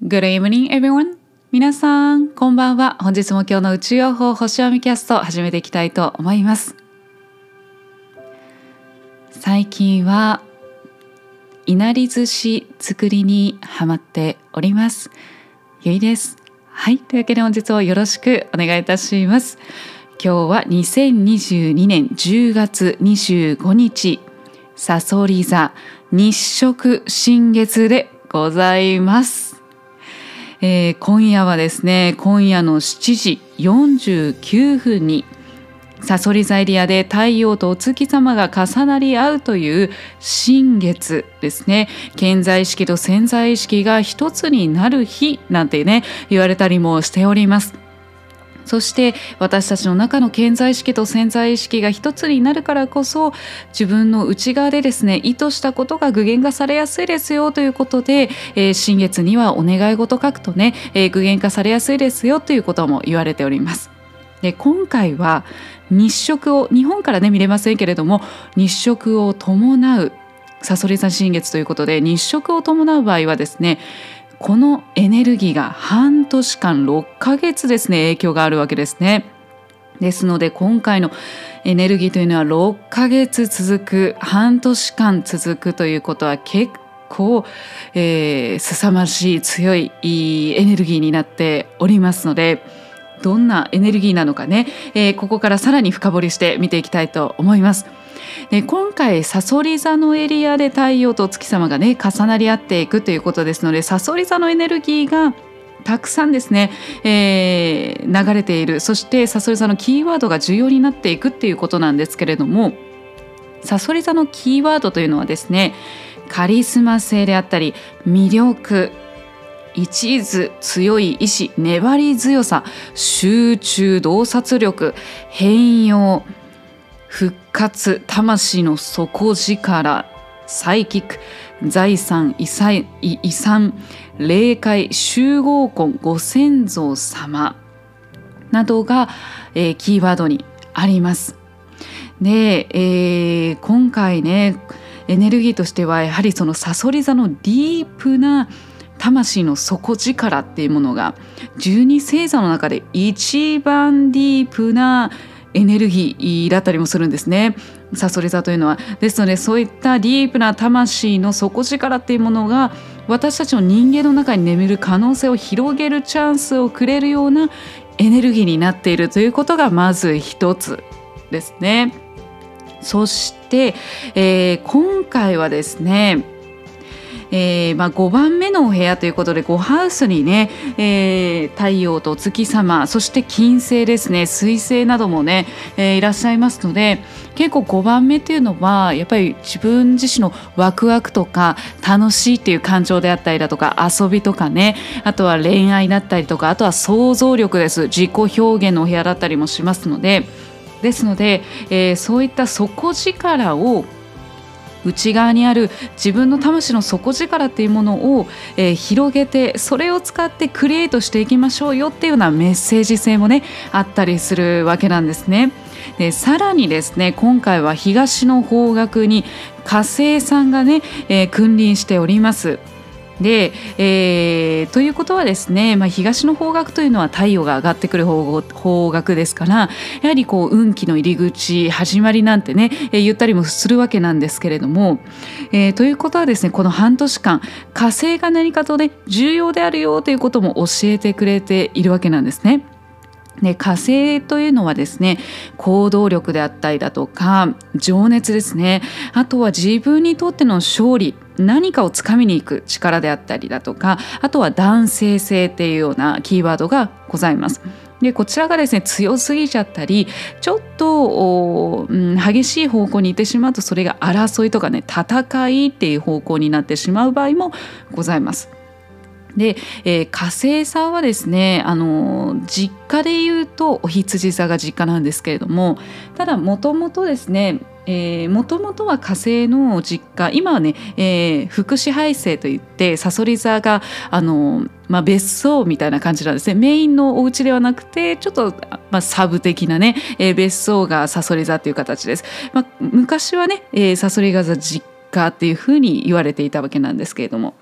Good evening, everyone. 皆さん、こんばんは。本日も今日の宇宙予報星読みキャスト始めていきたいと思います。最近はいなり寿司作りにハマっております。ゆいです。はい、というわけで本日もよろしくお願いいたします。今日は2022年10月25日、さそり座日食新月でございます。えー、今夜はですね今夜の7時49分にさそり座エリアで太陽とお月様が重なり合うという新月ですね健在意識と潜在意識が一つになる日なんてね言われたりもしております。そして私たちの中の健在意識と潜在意識が一つになるからこそ自分の内側でですね意図したことが具現化されやすいですよということで、えー、新月にはお願い事書くとね、えー、具現化されやすいですよということも言われております。で今回は日食を日本からね見れませんけれども日食を伴うさそり座新月ということで日食を伴う場合はですねこのエネルギーが半年間6ヶ月ですね影響があるわけですね。ですので今回のエネルギーというのは6ヶ月続く半年間続くということは結構、えー、凄まじい強いエネルギーになっておりますのでどんなエネルギーなのかね、えー、ここからさらに深掘りして見ていきたいと思います。で今回さそり座のエリアで太陽と月様がね重なり合っていくということですのでさそり座のエネルギーがたくさんですね、えー、流れている。そしてさそり座のキーワードが重要になっていくっていうことなんですけれどもさそり座のキーワードというのはですねカリスマ性であったり魅力一途強い意志粘り強さ集中洞察力変容復活魂の底力サイキック財産遺産霊界集合婚ご先祖様などが、えー、キーワードにあります。で、えー、今回ねエネルギーとしてはやはりそのさそり座のディープな魂の底力っていうものが十二星座の中で一番ディープなエネルギーだったりもするんですね。さそり座というのはですのでそういったディープな魂の底力っていうものが私たちの人間の中に眠る可能性を広げるチャンスをくれるようなエネルギーになっているということがまず一つですね。そして、えー、今回はですねえーまあ、5番目のお部屋ということで5ハウスにね、えー、太陽と月様そして金星ですね水星などもね、えー、いらっしゃいますので結構5番目っていうのはやっぱり自分自身のワクワクとか楽しいっていう感情であったりだとか遊びとかねあとは恋愛だったりとかあとは想像力です。自己表現のお部屋だったりもしますのでですので、えー、そういった底力を内側にある自分の魂の底力っていうものを、えー、広げてそれを使ってクリエイトしていきましょうよっていうようなメッセージ性もねあったりするわけなんですね。でさらにですね今回は東の方角に火星さんがね、えー、君臨しております。で、えー、ということはですね、まあ、東の方角というのは太陽が上がってくる方方角ですからやはりこう運気の入り口始まりなんてね、えー、言ったりもするわけなんですけれども、えー、ということはですねこの半年間火星が何かとね重要であるよということも教えてくれているわけなんですね。で火星というのはですね行動力であったりだとか情熱ですねあとは自分にとっての勝利何かをつかみに行く力であったりだとかあとは男性性っていうようなキーワードがございます。でこちらがですね強すぎちゃったりちょっと、うん、激しい方向に行ってしまうとそれが争いとかね戦いっていう方向になってしまう場合もございます。で、えー、火星さんはですねあの実家で言うとお羊座が実家なんですけれどもただもともとですねもともとは火星の実家今はね、えー、福祉配生といってさそり座があの、まあ、別荘みたいな感じなんですねメインのお家ではなくてちょっと、まあ、サブ的なね、えー、別荘がさそり座っていう形です。まあ、昔はね、えー、さそり座実家っていうふうに言われていたわけなんですけれども。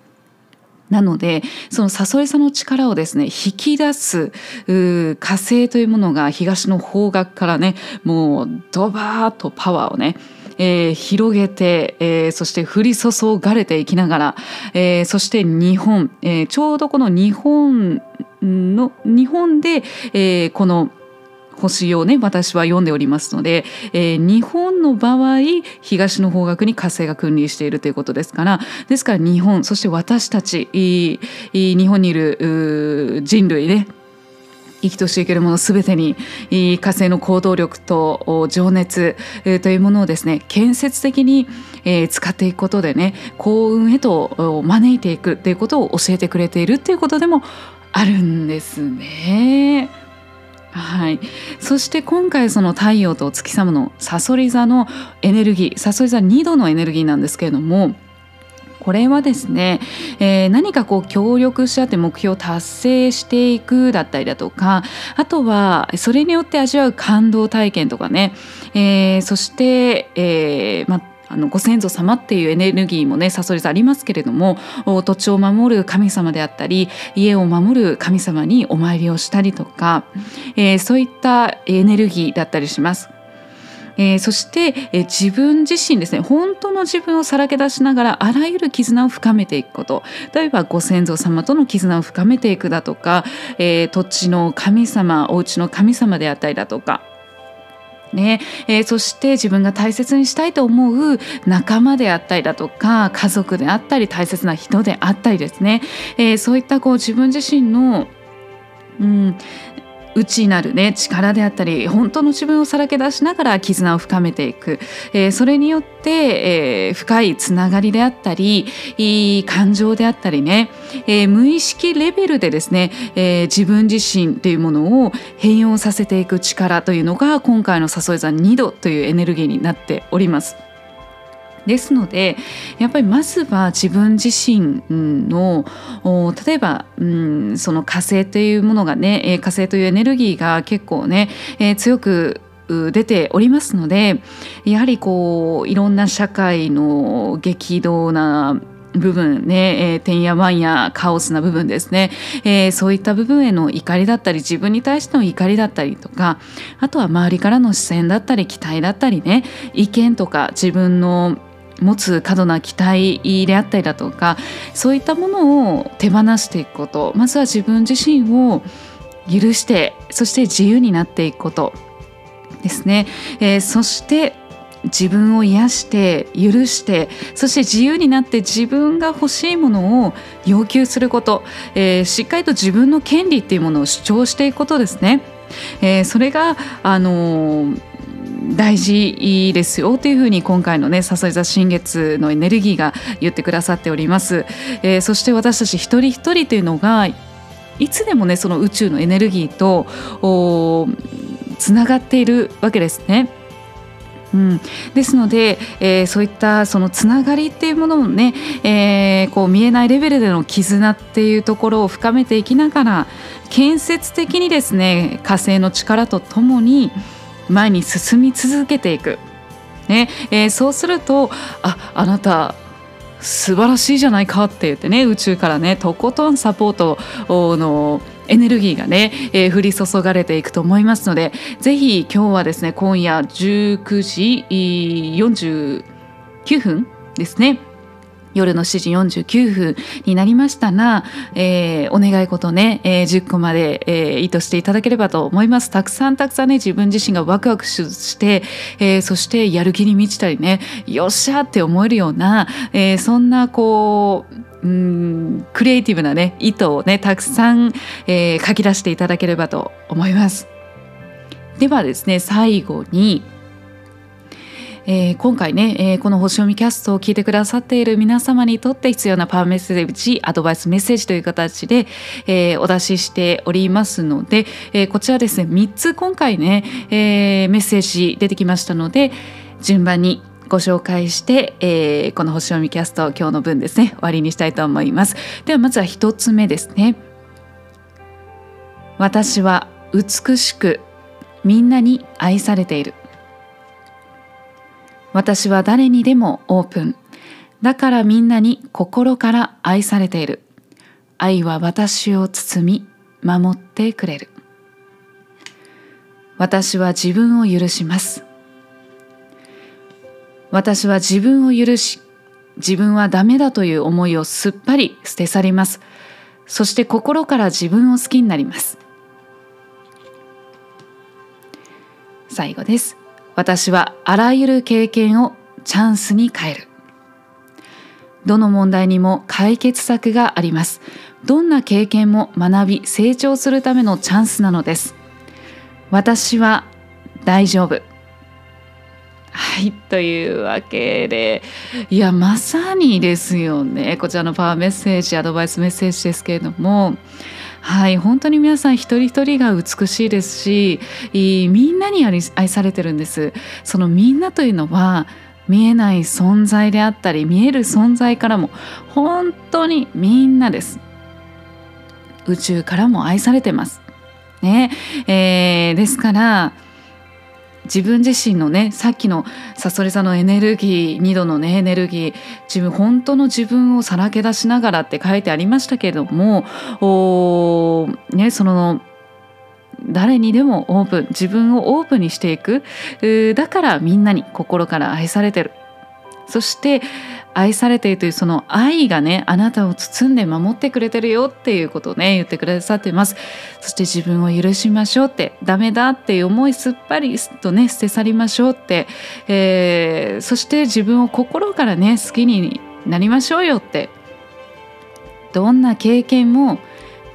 なのでそのサソリ座の力をですね引き出す火星というものが東の方角からねもうドバーッとパワーをねえー、広げて、えー、そして降り注がれていきながら、えー、そして日本、えー、ちょうどこの日本の日本で、えー、この星をね私は読んでおりますので、えー、日本の場合東の方角に火星が君臨しているということですからですから日本そして私たち日本にいる人類ね生きとし生けるもの全てに火星の行動力と情熱というものをですね建設的に使っていくことでね幸運へと招いていくということを教えてくれているということでもあるんですね。はい、そして今回その太陽と月様のさそり座のエネルギーさそり座2度のエネルギーなんですけれどもこれはですね、えー、何かこう協力し合って目標を達成していくだったりだとかあとはそれによって味わう感動体験とかね、えー、そして、えーまあのご先祖様っていうエネルギーもねさそり座ありますけれども土地を守る神様であったり家を守る神様にお参りをしたりとか、えー、そういったエネルギーだったりします。えー、そして、えー、自分自身ですね本当の自分をさらけ出しながらあらゆる絆を深めていくこと例えばご先祖様との絆を深めていくだとか、えー、土地の神様お家の神様であったりだとかね。えー、そして自分が大切にしたいと思う仲間であったりだとか家族であったり大切な人であったりですね、えー、そういったこう自分自身のうん、内なるね力であったり本当の自分をさらけ出しながら絆を深めていく、えー、それによって、えー、深いつながりであったりいい感情であったりね、えー、無意識レベルでですね、え自分自身というものを変容させていく力というのが今回の誘い座2度というエネルギーになっております。ですのでやっぱりまずは自分自身の例えば、うん、その火星というものがね火星というエネルギーが結構ね、えー、強く出ておりますのでやはりこういろんな社会の激動な部分ね、えー、てんやわんやカオスな部分ですね、えー、そういった部分への怒りだったり自分に対しての怒りだったりとかあとは周りからの視線だったり期待だったりね意見とか自分の持つ過度な期待であったりだとかそういったものを手放していくことまずは自分自身を許してそして自由になっていくことですね、えー、そして自分を癒して許してそして自由になって自分が欲しいものを要求すること、えー、しっかりと自分の権利っていうものを主張していくことですね。えー、それがあのー大事ですよというふうに今回のね誘い座新月のエネルギーが言ってくださっております、えー、そして私たち一人一人というのがいつでもねその宇宙のエネルギーとつながっているわけですね。うん、ですので、えー、そういったそのつながりっていうものもね、えー、こう見えないレベルでの絆っていうところを深めていきながら建設的にですね火星の力とともに、前に進み続けていく、ね。えー、そうするとああなた素晴らしいじゃないかって言ってね宇宙からねとことんサポートのエネルギーがね、えー、降り注がれていくと思いますのでぜひ今日はですね今夜19時49分ですね夜の7時49分になりましたら、えー、お願い事ね、えー、10個まで、えー、意図していただければと思います。たくさんたくさんね、自分自身がワクワクして、えー、そしてやる気に満ちたりね、よっしゃって思えるような、えー、そんなこう、うんクリエイティブなね意図をねたくさん、えー、書き出していただければと思います。ではですね最後にえー、今回ね、えー、この星読みキャストを聞いてくださっている皆様にとって必要なパワーメッセージアドバイスメッセージという形で、えー、お出ししておりますので、え、こちらですね3つ今回ね、え、メッセージ出てきましたので順番にご紹介して、えー、この星読みキャスト今日の分ですね終わりにしたいと思います。ではまずは1つ目ですね。私は美しくみんなに愛されている。私は誰にでもオープン。だからみんなに心から愛されている。愛は私を包み守ってくれる。私は自分を許します。私は自分を許し自分はダメだという思いをすっぱり捨て去ります。そして心から自分を好きになります。最後です。私はあらゆる経験をチャンスに変える。どの問題にも解決策があります。どんな経験も学び成長するためのチャンスなのです。私は大丈夫。はいというわけで。いやまさにですよね。こちらのパワーメッセージアドバイスメッセージですけれども。はい本当に皆さん一人一人が美しいですしみんなに愛されてるんです。そのみんなというのは見えない存在であったり見える存在からも本当にみんなです。宇宙からも愛されてます。ねえー、ですから自分自身のねさっきのさそりさんのエネルギー2度のねエネルギー自分本当の自分をさらけ出しながらって書いてありましたけれどもお、ね、その誰にでもオープン自分をオープンにしていく。だからみんなに心から愛されてる。そして愛されているというその愛がねあなたを包んで守ってくれてるよっていうことをね言ってくださってます。そして自分を許しましょうってダメだっていう思いすっぱりとね捨て去りましょうって、えー、そして自分を心からね好きになりましょうよってどんな経験も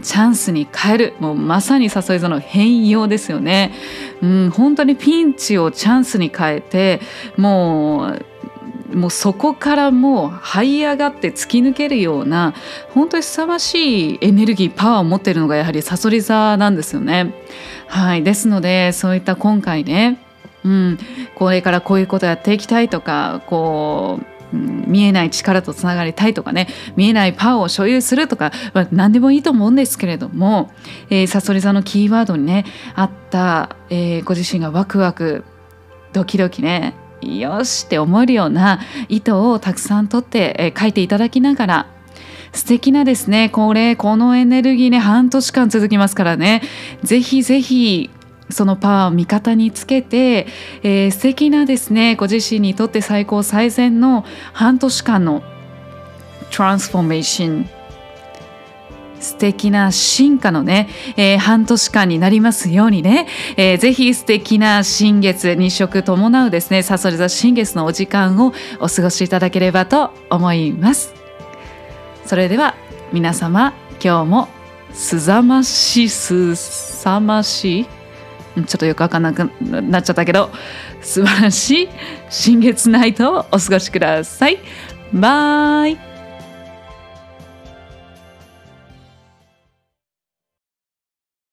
チャンスに変えるもうまさに誘い座の変容ですよね、うん、本当にピンチをチャンスに変えてもうもうそこからもう這い上がって突き抜けるような本当に凄ましいエネルギーパワーを持っているのがやはりさそり座なんですよね。はい、ですのでそういった今回ね、うん、これからこういうことやっていきたいとかこう見えない力とつながりたいとかね見えないパワーを所有するとか、まあ、何でもいいと思うんですけれども、えー、サソリ座のキーワードにねあった、えー、ご自身がワクワクドキドキねよしって思えるような糸をたくさん取って、え書いていただきながら素敵なですねこれこのエネルギーね半年間続きますからね。ぜひぜひそのパワーを味方につけて、えー、素敵なですねご自身にとって最高最善の半年間のトランスフォーメーション素敵な進化のね、えー、半年間になりますようにね、えー、ぜひ素敵な新月日食伴うですねさそり座新月のお時間をお過ごしいただければと思います。それでは皆様今日もすざましすさましいちょっとよくわかんなくなっちゃったけど素晴らしい新月ナイトをお過ごしください。バイ。